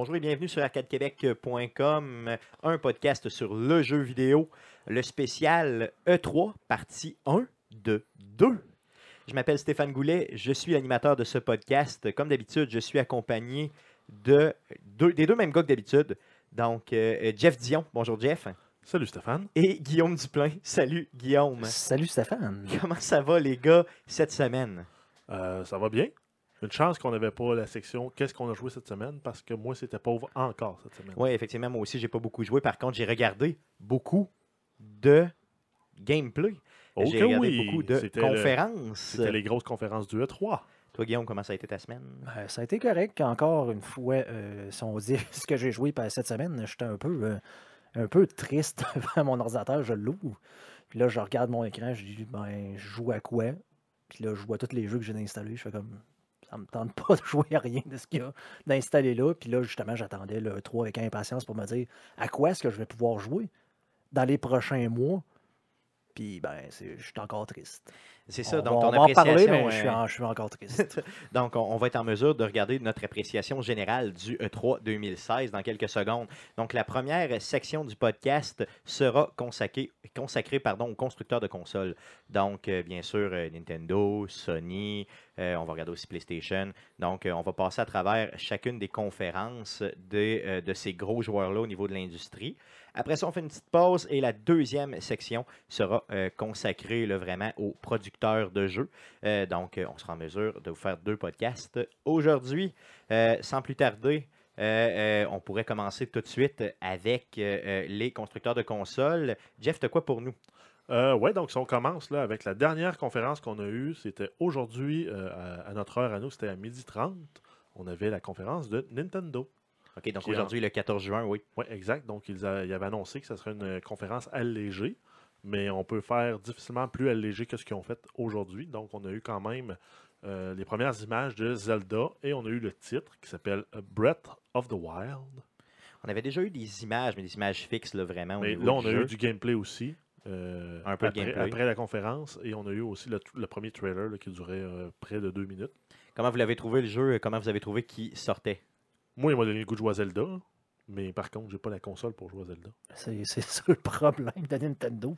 Bonjour et bienvenue sur arcadequebec.com, un podcast sur le jeu vidéo, le spécial E3, partie 1 de 2. Je m'appelle Stéphane Goulet, je suis l'animateur de ce podcast. Comme d'habitude, je suis accompagné de deux- des deux mêmes gars que d'habitude. Donc, euh, Jeff Dion, bonjour Jeff, Salut Stéphane. et Guillaume Duplain. Salut Guillaume. Salut Stéphane. Comment ça va les gars cette semaine? Euh, ça va bien? Une chance qu'on n'avait pas la section Qu'est-ce qu'on a joué cette semaine parce que moi c'était pauvre encore cette semaine. Oui, effectivement, moi aussi, j'ai pas beaucoup joué. Par contre, j'ai regardé beaucoup de gameplay. Oh j'ai regardé oui! beaucoup de le- conférences. C'était les grosses conférences du E E3. Toi, Guillaume, comment ça a été ta semaine? Euh, ça a été correct. Encore une fois, euh, si on dit ce que j'ai joué par- cette semaine, j'étais un peu, euh, un peu triste devant mon ordinateur. Je l'ouvre. Puis là, je regarde mon écran. Je dis, ben, je joue à quoi? Puis là, je vois tous les jeux que j'ai installés. Je fais comme, ça me tente pas de jouer à rien de ce qu'il y a d'installer là. Puis là, justement, j'attendais le 3 avec impatience pour me dire à quoi est-ce que je vais pouvoir jouer dans les prochains mois. Puis, ben, je suis encore triste. C'est ça, on donc ton on va en parler, mais je suis, en- je suis encore triste. Donc, on, on va être en mesure de regarder notre appréciation générale du E E3 2016 dans quelques secondes. Donc, la première section du podcast sera consacrée, consacrée pardon, aux constructeurs de consoles. Donc, euh, bien sûr, euh, Nintendo, Sony, euh, on va regarder aussi PlayStation. Donc, on va passer à travers chacune des conférences euh, de ces gros joueurs-là au niveau de l'industrie. Après ça, on fait une petite pause et la deuxième section sera consacrée là, vraiment aux producteurs de jeux. Euh, donc, euh, on sera en mesure de vous faire deux podcasts aujourd'hui. Euh, sans plus tarder, euh, on pourrait commencer tout de suite avec les constructeurs de consoles. Jeff, t'as quoi pour nous? Euh, ouais, donc si on commence là avec la dernière conférence qu'on a eue, c'était aujourd'hui euh, à, à notre heure à nous, c'était à 12h30. On avait la conférence de Nintendo. OK, donc aujourd'hui, le 14 juin, oui. Oui, exact. Donc, ils, a- ils avaient annoncé que ce serait une conférence allégée, mais on peut faire difficilement plus allégé que ce qu'ils ont fait aujourd'hui. Donc, on a eu quand même euh, les premières images de Zelda et on a eu le titre qui s'appelle Breath of the Wild. On avait déjà eu des images, mais des images fixes, là, vraiment. Mais là, on a jeu. eu du gameplay aussi. euh, Un peu de après, gameplay. après la conférence et on a eu aussi le, le premier trailer là, qui durait euh, près de deux minutes. Comment vous l'avez trouvé, le jeu? Comment vous avez trouvé qu'il sortait? Moi, il m'a donné le goût de jouer à Zelda, mais par contre, j'ai pas la console pour jouer à Zelda. C'est c'est ça le problème de Nintendo.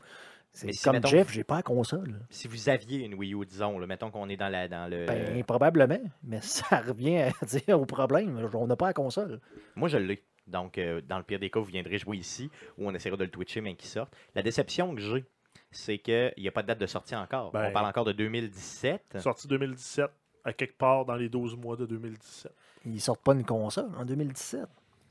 C'est si, comme mettons- Jeff, j'ai pas la console. Si vous aviez une Wii U, disons, là, mettons qu'on est dans, la, dans le... Ben, probablement, mais ça revient à dire au problème. On n'a pas la console. Moi, je l'ai. Donc, euh, dans le pire des cas, vous viendrez jouer ici ou on essaiera de le twitcher, mais qu'il sorte. La déception que j'ai, c'est qu'il n'y a pas de date de sortie encore. Ben- on parle encore de 2017. Sorti 2017, à quelque part dans les 12 mois de 2017. Ils sortent pas une console en 2017.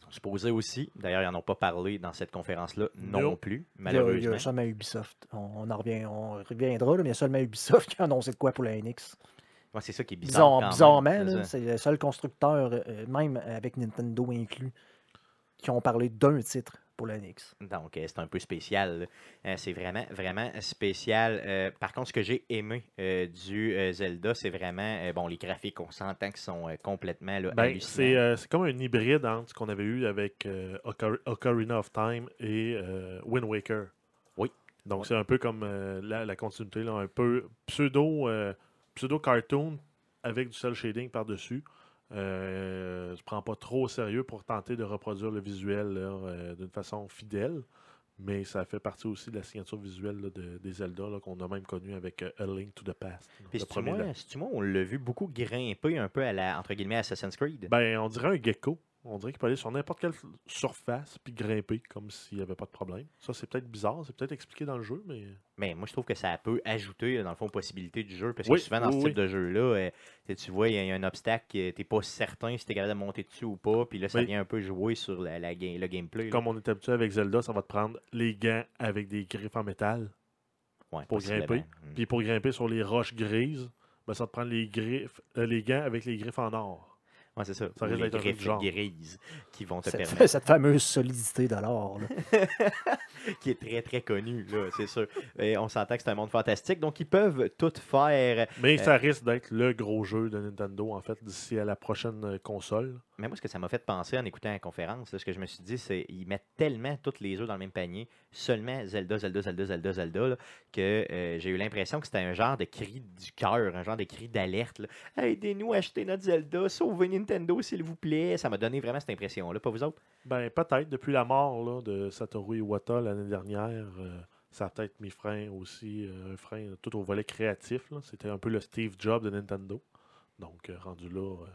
Supposé aussi. D'ailleurs, ils n'en ont pas parlé dans cette conférence-là non, Non. plus, Il y a- Il y malheureusement. a seulement Ubisoft. On, on en revient, on reviendra, là, mais il y a seulement Ubisoft qui a annoncé de quoi pour la NX. Ouais, c'est ça qui est bizarre. Bizarrement, c'est le seul constructeur, euh, même avec Nintendo inclus, qui ont parlé d'un titre pour. Donc, euh, c'est un peu spécial. Euh, c'est vraiment, vraiment spécial. Euh, par contre, ce que j'ai aimé euh, du euh, Zelda, c'est vraiment, euh, bon, les graphiques, on s'entend qu'ils sont euh, complètement là, Ben, hallucinants. c'est euh, c'est comme un hybride entre ce qu'on avait eu avec euh, Ocar- Ocarina of Time et euh, Wind Waker. Oui. Donc Oui. c'est un peu comme euh, la, la continuité, là, un peu pseudo, euh, pseudo cartoon avec du cel shading par-dessus. Euh, je prends pas trop au sérieux pour tenter de reproduire le visuel euh, d'une façon fidèle. Mais ça fait partie aussi de la signature visuelle là, de- des Zelda qu'on a même connu avec euh, A Link to the Past. Puis là. c'est-tu moi, on l'a vu beaucoup grimper un peu à la, entre guillemets, Assassin's Creed? Ben, on dirait un gecko. On dirait qu'il peut aller sur n'importe quelle surface puis grimper comme s'il n'y avait pas de problème. Ça, c'est peut-être bizarre, c'est peut-être expliqué dans le jeu, mais. Mais moi, je trouve que ça peut ajouter, dans le fond, aux possibilités du jeu. Parce Oui, que souvent, dans oui, ce type oui. de jeu-là, euh, tu vois, il y, a- un obstacle, tu n'es pas certain si tu es capable de monter dessus ou pas. Puis là, ça vient un peu jouer sur la, la le gameplay. là. Comme on est habitué avec Zelda, ça va te prendre les gants avec des griffes en métal. Ouais, pour grimper. Mm. Puis pour grimper sur les roches grises, ben, ça va te prendre les, griffes, euh, les gants avec les griffes en or. Ouais, c'est ça. Risque les d'être griffes genre. grises qui vont te Cette, permettre. cette fameuse solidité de l'or. qui est très, très connu, là, c'est sûr. Et on s'entend que c'est un monde fantastique. Donc, ils peuvent tout faire. Mais Euh, ça risque d'être le gros jeu de Nintendo, en fait, d'ici à la prochaine euh, console. Mais moi, ce que ça m'a fait penser en écoutant la conférence, ce que je me suis dit, c'est qu'ils mettent tellement toutes les œufs dans le même panier, seulement Zelda, Zelda, Zelda, Zelda, Zelda, que euh, j'ai eu l'impression que c'était un genre de cri du cœur, un genre de cri d'alerte. Aidez-nous à acheter notre Zelda, sauvez Nintendo, s'il vous plaît. Ça m'a donné vraiment cette impression-là, pas vous autres? Ben, peut-être. Depuis la mort de Satoru Iwata l'année dernière, euh, ça a peut-être mis frein aussi, euh, un frein tout au volet créatif. C'était un peu le Steve Jobs de Nintendo. Donc, euh, rendu là, euh,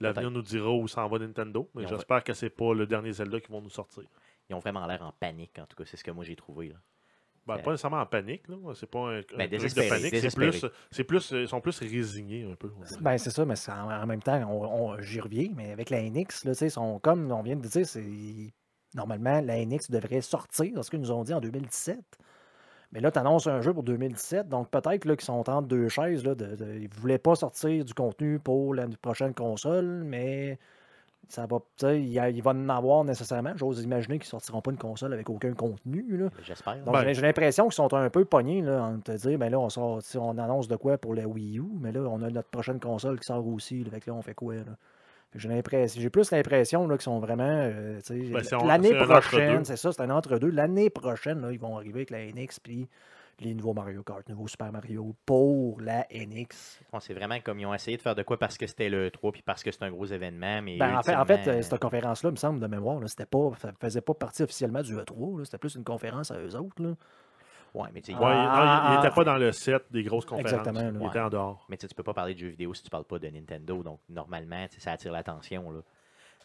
l'avenir nous dira où s'en va Nintendo. Mais j'espère que c'est pas le dernier Zelda qui vont nous sortir. Ils ont vraiment l'air en panique, en tout cas, c'est ce que moi j'ai trouvé. là. Ben, Euh, pas nécessairement en panique. là. C'est pas un, un truc de panique. C'est plus, c'est plus, ils sont plus résignés un peu. Ben, c'est ça, mais en, en même temps, on, on- j'y reviens, mais avec la NX, là, tu sais, sont comme on vient de dire, c'est normalement la NX devrait sortir, c'est ce qu'ils nous ont dit en 2017. Mais là, tu annonces un jeu pour 2017, donc peut-être là, qu'ils sont entre deux chaises. Là, de, de- ils ne voulaient pas sortir du contenu pour la prochaine console, mais ça va, il, y a- il va en avoir nécessairement. J'ose imaginer qu'ils ne sortiront pas une console avec aucun contenu. Là. J'espère. Donc, Ben- j'ai- l'impression qu'ils sont un peu pognés là, en te dire, ben là, on, sort, on annonce de quoi pour la Wii U, mais là, on a notre prochaine console qui sort aussi. Là, fait que là, on fait quoi? Là? J'ai l'impression, j'ai plus l'impression là, qu'ils sont vraiment. euh, Ben, c'est L'année c'est prochaine, c'est ça, c'est un entre-deux. L'année prochaine, là, ils vont arriver avec la NX puis les nouveaux Mario Kart, nouveaux Super Mario pour la NX. Bon, c'est vraiment comme ils ont essayé de faire de quoi parce que c'était le 3 puis parce que c'est un gros événement. Mais Ben, en fait, en fait ultimement, cette conférence-là, il me semble, de mémoire, là, c'était pas, ça faisait pas partie officiellement du E3. là, C'était plus une conférence à eux autres. Ouais, mais tu sais, Ouais, il- il Ah, n'était pas dans le set des grosses conférences. Exactement. Il était en dehors. Mais tu sais, tu peux pas parler de jeux vidéo si tu parles pas de Nintendo. Donc, normalement, tu sais, ça attire l'attention. là.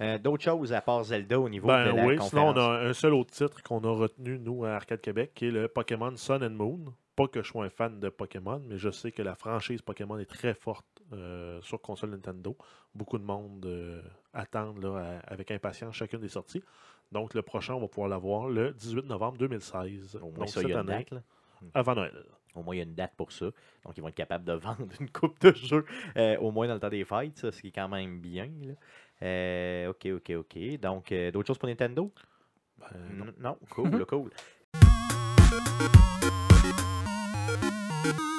Euh, D'autres choses à part Zelda au niveau de Ben la oui, sinon on a un seul autre titre qu'on a retenu, nous, à Arcade Québec, qui est le Pokémon Sun and Moon. Pas que je sois un fan de Pokémon, mais je sais que la franchise Pokémon est très forte euh, sur console Nintendo. Beaucoup de monde euh, attendent là, à- avec impatience chacune des sorties. Donc le prochain, on va pouvoir l'avoir le 18 novembre 2016. Au moins, Donc ça, il y a une date. là. avant Noël. Au moins, il y a une date pour ça. Donc, ils vont être capables de vendre une coupe de jeux, euh, au moins dans le temps des fêtes, ça, ce qui est quand même bien. là. Euh, ok, ok, ok. Donc, euh, d'autres choses pour Nintendo? Ben, non. Non, cool, cool.